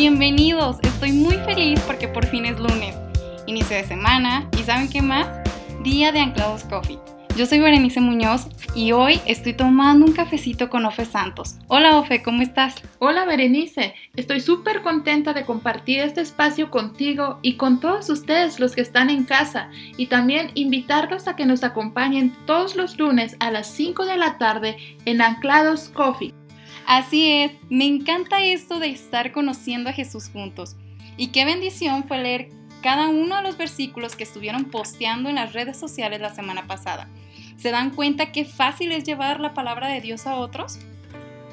Bienvenidos. Estoy muy feliz porque por fin es lunes, inicio de semana y ¿saben qué más? Día de Anclados Coffee. Yo soy Berenice Muñoz y hoy estoy tomando un cafecito con Ofe Santos. Hola Ofe, ¿cómo estás? Hola Berenice, estoy súper contenta de compartir este espacio contigo y con todos ustedes los que están en casa y también invitarlos a que nos acompañen todos los lunes a las 5 de la tarde en Anclados Coffee. Así es, me encanta esto de estar conociendo a Jesús juntos. Y qué bendición fue leer cada uno de los versículos que estuvieron posteando en las redes sociales la semana pasada. ¿Se dan cuenta qué fácil es llevar la palabra de Dios a otros?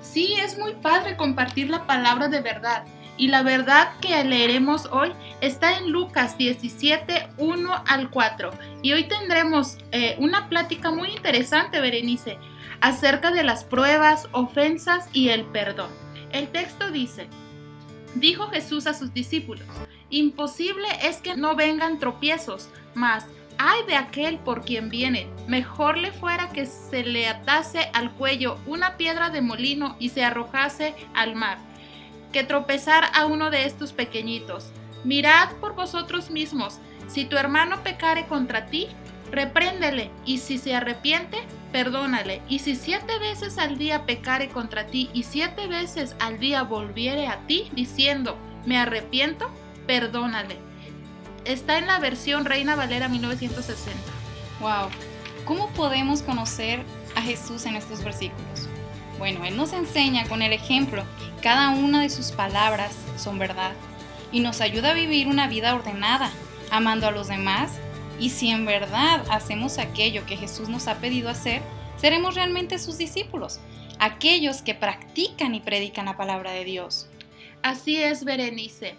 Sí, es muy padre compartir la palabra de verdad. Y la verdad que leeremos hoy está en Lucas 17, 1 al 4. Y hoy tendremos eh, una plática muy interesante, Berenice acerca de las pruebas, ofensas y el perdón. El texto dice, dijo Jesús a sus discípulos, imposible es que no vengan tropiezos, mas ay de aquel por quien vienen, mejor le fuera que se le atase al cuello una piedra de molino y se arrojase al mar, que tropezar a uno de estos pequeñitos. Mirad por vosotros mismos, si tu hermano pecare contra ti, repréndele, y si se arrepiente, perdónale. Y si siete veces al día pecare contra ti y siete veces al día volviere a ti diciendo, me arrepiento, perdónale. Está en la versión Reina Valera 1960. Wow, ¿cómo podemos conocer a Jesús en estos versículos? Bueno, Él nos enseña con el ejemplo, cada una de sus palabras son verdad y nos ayuda a vivir una vida ordenada, amando a los demás y si en verdad hacemos aquello que Jesús nos ha pedido hacer, seremos realmente sus discípulos, aquellos que practican y predican la palabra de Dios. Así es, Berenice.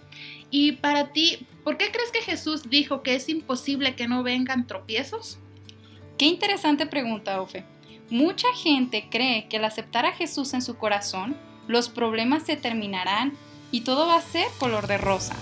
Y para ti, ¿por qué crees que Jesús dijo que es imposible que no vengan tropiezos? Qué interesante pregunta, Ofe. Mucha gente cree que al aceptar a Jesús en su corazón, los problemas se terminarán y todo va a ser color de rosa.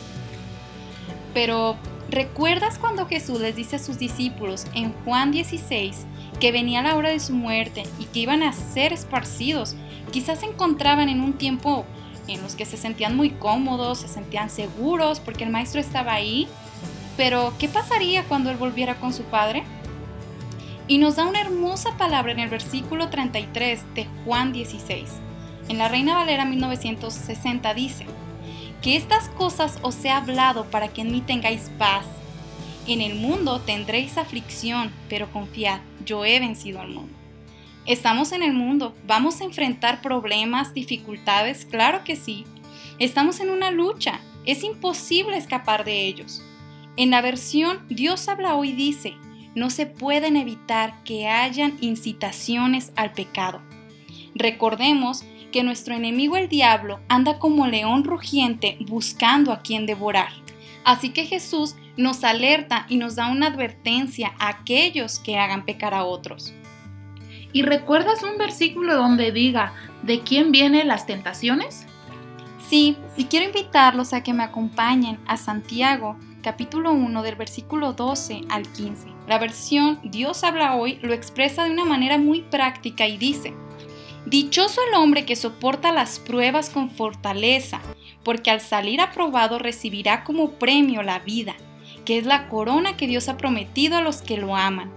Pero ¿Recuerdas cuando Jesús les dice a sus discípulos en Juan 16 que venía la hora de su muerte y que iban a ser esparcidos? Quizás se encontraban en un tiempo en los que se sentían muy cómodos, se sentían seguros porque el maestro estaba ahí. Pero, ¿qué pasaría cuando él volviera con su padre? Y nos da una hermosa palabra en el versículo 33 de Juan 16. En la Reina Valera 1960 dice, que estas cosas os he hablado para que en mí tengáis paz. En el mundo tendréis aflicción, pero confiad, yo he vencido al mundo. Estamos en el mundo, vamos a enfrentar problemas, dificultades, claro que sí. Estamos en una lucha, es imposible escapar de ellos. En la versión Dios habla hoy dice, no se pueden evitar que hayan incitaciones al pecado. Recordemos que nuestro enemigo el diablo anda como león rugiente buscando a quien devorar. Así que Jesús nos alerta y nos da una advertencia a aquellos que hagan pecar a otros. ¿Y recuerdas un versículo donde diga, ¿de quién vienen las tentaciones? Sí, y quiero invitarlos a que me acompañen a Santiago capítulo 1 del versículo 12 al 15. La versión Dios habla hoy lo expresa de una manera muy práctica y dice, Dichoso el hombre que soporta las pruebas con fortaleza, porque al salir aprobado recibirá como premio la vida, que es la corona que Dios ha prometido a los que lo aman.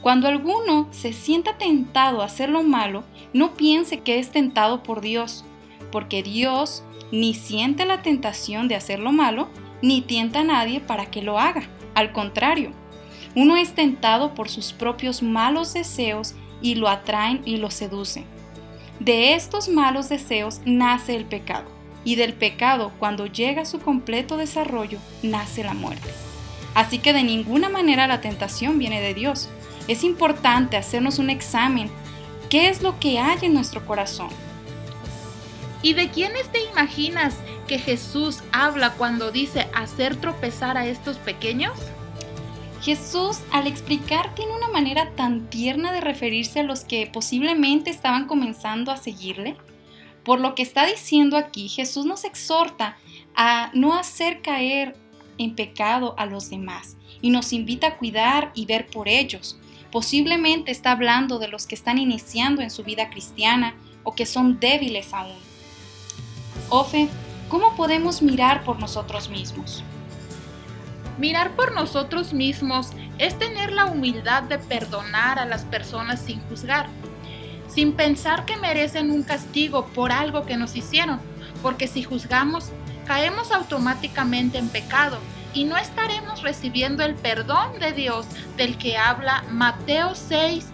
Cuando alguno se sienta tentado a hacer lo malo, no piense que es tentado por Dios, porque Dios ni siente la tentación de hacer lo malo, ni tienta a nadie para que lo haga. Al contrario, uno es tentado por sus propios malos deseos y lo atraen y lo seducen. De estos malos deseos nace el pecado, y del pecado, cuando llega a su completo desarrollo, nace la muerte. Así que de ninguna manera la tentación viene de Dios. Es importante hacernos un examen. ¿Qué es lo que hay en nuestro corazón? ¿Y de quiénes te imaginas que Jesús habla cuando dice hacer tropezar a estos pequeños? Jesús, al explicar, tiene una manera tan tierna de referirse a los que posiblemente estaban comenzando a seguirle. Por lo que está diciendo aquí, Jesús nos exhorta a no hacer caer en pecado a los demás y nos invita a cuidar y ver por ellos. Posiblemente está hablando de los que están iniciando en su vida cristiana o que son débiles aún. Ofe, ¿cómo podemos mirar por nosotros mismos? Mirar por nosotros mismos es tener la humildad de perdonar a las personas sin juzgar, sin pensar que merecen un castigo por algo que nos hicieron, porque si juzgamos, caemos automáticamente en pecado y no estaremos recibiendo el perdón de Dios del que habla Mateo 6,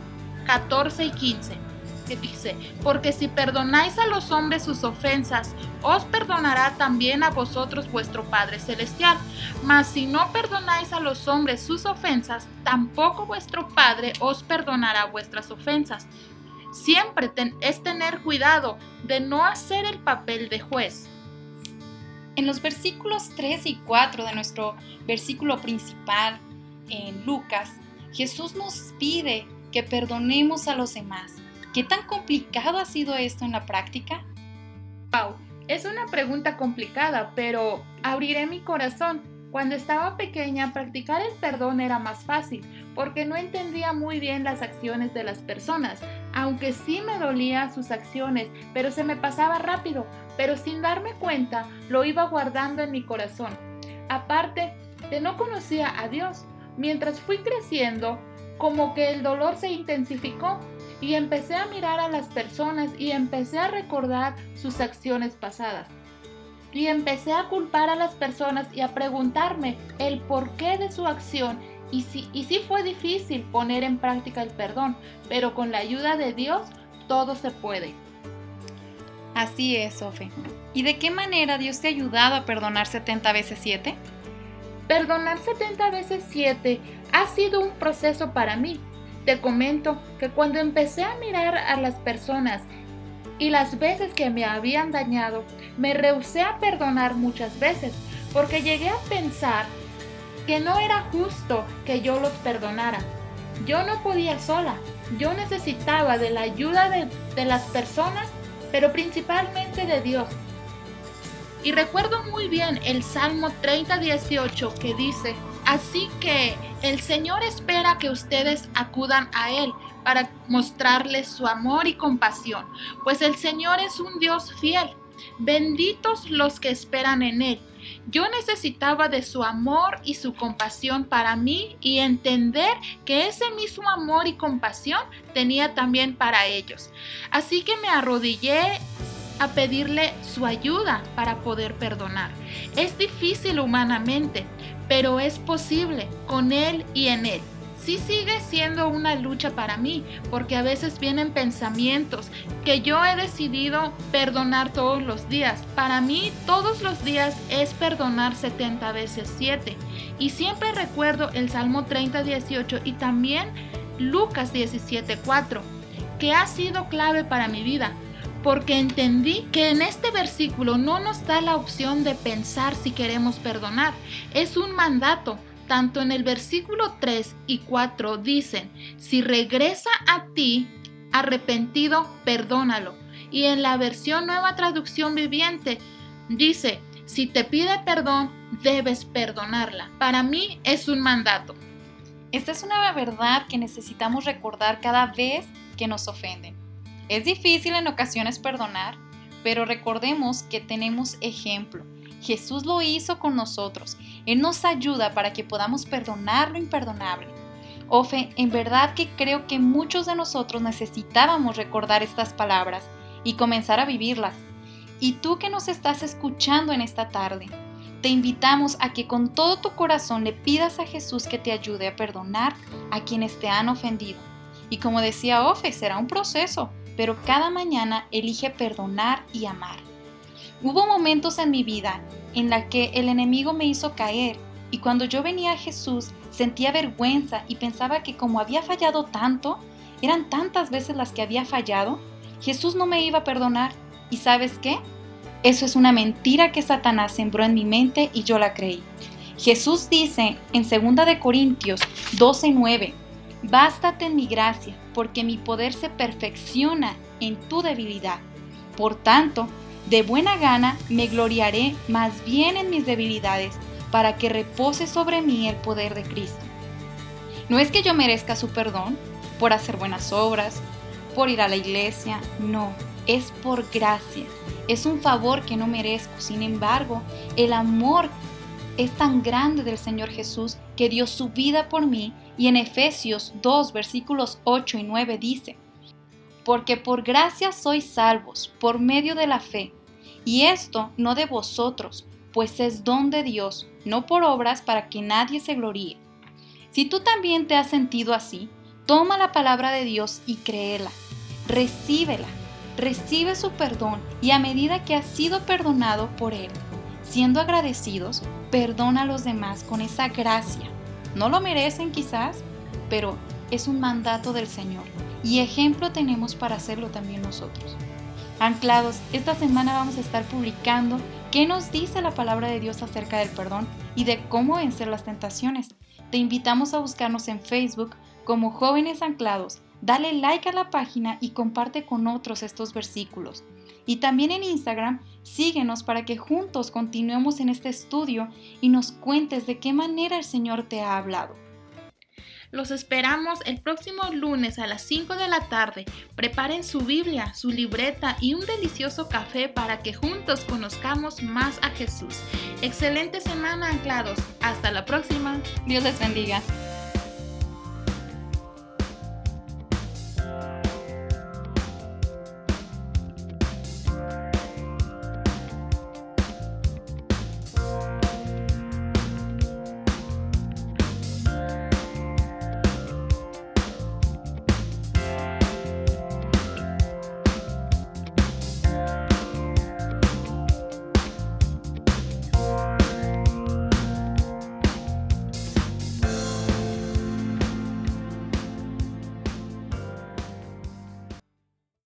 14 y 15, dice, porque si perdonáis a los hombres sus ofensas, os perdonará también a vosotros vuestro Padre Celestial. Mas si no perdonáis a los hombres sus ofensas, tampoco vuestro Padre os perdonará vuestras ofensas. Siempre es tener cuidado de no hacer el papel de juez. En los versículos 3 y 4 de nuestro versículo principal en Lucas, Jesús nos pide que perdonemos a los demás. ¿Qué tan complicado ha sido esto en la práctica? Wow, es una pregunta complicada, pero abriré mi corazón. Cuando estaba pequeña, practicar el perdón era más fácil, porque no entendía muy bien las acciones de las personas, aunque sí me dolía sus acciones, pero se me pasaba rápido, pero sin darme cuenta lo iba guardando en mi corazón. Aparte de no conocía a Dios, mientras fui creciendo, como que el dolor se intensificó y empecé a mirar a las personas y empecé a recordar sus acciones pasadas. Y empecé a culpar a las personas y a preguntarme el porqué de su acción y sí, y sí fue difícil poner en práctica el perdón, pero con la ayuda de Dios todo se puede. Así es, Sofe. ¿Y de qué manera Dios te ha ayudado a perdonar 70 veces 7? Perdonar 70 veces 7 ha sido un proceso para mí, te comento que cuando empecé a mirar a las personas y las veces que me habían dañado, me rehusé a perdonar muchas veces, porque llegué a pensar que no era justo que yo los perdonara. Yo no podía sola, yo necesitaba de la ayuda de, de las personas, pero principalmente de Dios. Y recuerdo muy bien el Salmo 30, 18 que dice, Así que el Señor espera que ustedes acudan a Él para mostrarles su amor y compasión, pues el Señor es un Dios fiel. Benditos los que esperan en Él. Yo necesitaba de su amor y su compasión para mí y entender que ese mismo amor y compasión tenía también para ellos. Así que me arrodillé a pedirle su ayuda para poder perdonar. Es difícil humanamente, pero es posible con Él y en Él. Sí sigue siendo una lucha para mí, porque a veces vienen pensamientos que yo he decidido perdonar todos los días. Para mí todos los días es perdonar 70 veces 7. Y siempre recuerdo el Salmo 30, 18 y también Lucas 17, 4, que ha sido clave para mi vida porque entendí que en este versículo no nos da la opción de pensar si queremos perdonar, es un mandato. Tanto en el versículo 3 y 4 dicen, si regresa a ti arrepentido, perdónalo. Y en la versión nueva traducción viviente dice, si te pide perdón, debes perdonarla. Para mí es un mandato. Esta es una verdad que necesitamos recordar cada vez que nos ofenden. Es difícil en ocasiones perdonar, pero recordemos que tenemos ejemplo. Jesús lo hizo con nosotros. Él nos ayuda para que podamos perdonar lo imperdonable. Ofe, en verdad que creo que muchos de nosotros necesitábamos recordar estas palabras y comenzar a vivirlas. Y tú que nos estás escuchando en esta tarde, te invitamos a que con todo tu corazón le pidas a Jesús que te ayude a perdonar a quienes te han ofendido. Y como decía Ofe, será un proceso, pero cada mañana elige perdonar y amar. Hubo momentos en mi vida en la que el enemigo me hizo caer y cuando yo venía a Jesús sentía vergüenza y pensaba que como había fallado tanto, eran tantas veces las que había fallado, Jesús no me iba a perdonar. ¿Y sabes qué? Eso es una mentira que Satanás sembró en mi mente y yo la creí. Jesús dice en 2 de Corintios 12:9, Bástate en mi gracia, porque mi poder se perfecciona en tu debilidad. Por tanto, de buena gana me gloriaré más bien en mis debilidades, para que repose sobre mí el poder de Cristo. No es que yo merezca su perdón por hacer buenas obras, por ir a la iglesia, no. es por gracia. Es un favor que no merezco. Sin embargo, el amor es tan grande del Señor Jesús que dio su vida por mí y en Efesios 2 versículos 8 y 9 dice, porque por gracia sois salvos por medio de la fe, y esto no de vosotros, pues es don de Dios, no por obras para que nadie se gloríe. Si tú también te has sentido así, toma la palabra de Dios y créela, recíbela, recibe su perdón y a medida que has sido perdonado por Él, siendo agradecidos, perdona a los demás con esa gracia. No lo merecen quizás, pero es un mandato del Señor y ejemplo tenemos para hacerlo también nosotros. Anclados, esta semana vamos a estar publicando qué nos dice la palabra de Dios acerca del perdón y de cómo vencer las tentaciones. Te invitamos a buscarnos en Facebook como Jóvenes Anclados. Dale like a la página y comparte con otros estos versículos. Y también en Instagram, síguenos para que juntos continuemos en este estudio y nos cuentes de qué manera el Señor te ha hablado. Los esperamos el próximo lunes a las 5 de la tarde. Preparen su Biblia, su libreta y un delicioso café para que juntos conozcamos más a Jesús. Excelente semana anclados. Hasta la próxima. Dios les bendiga.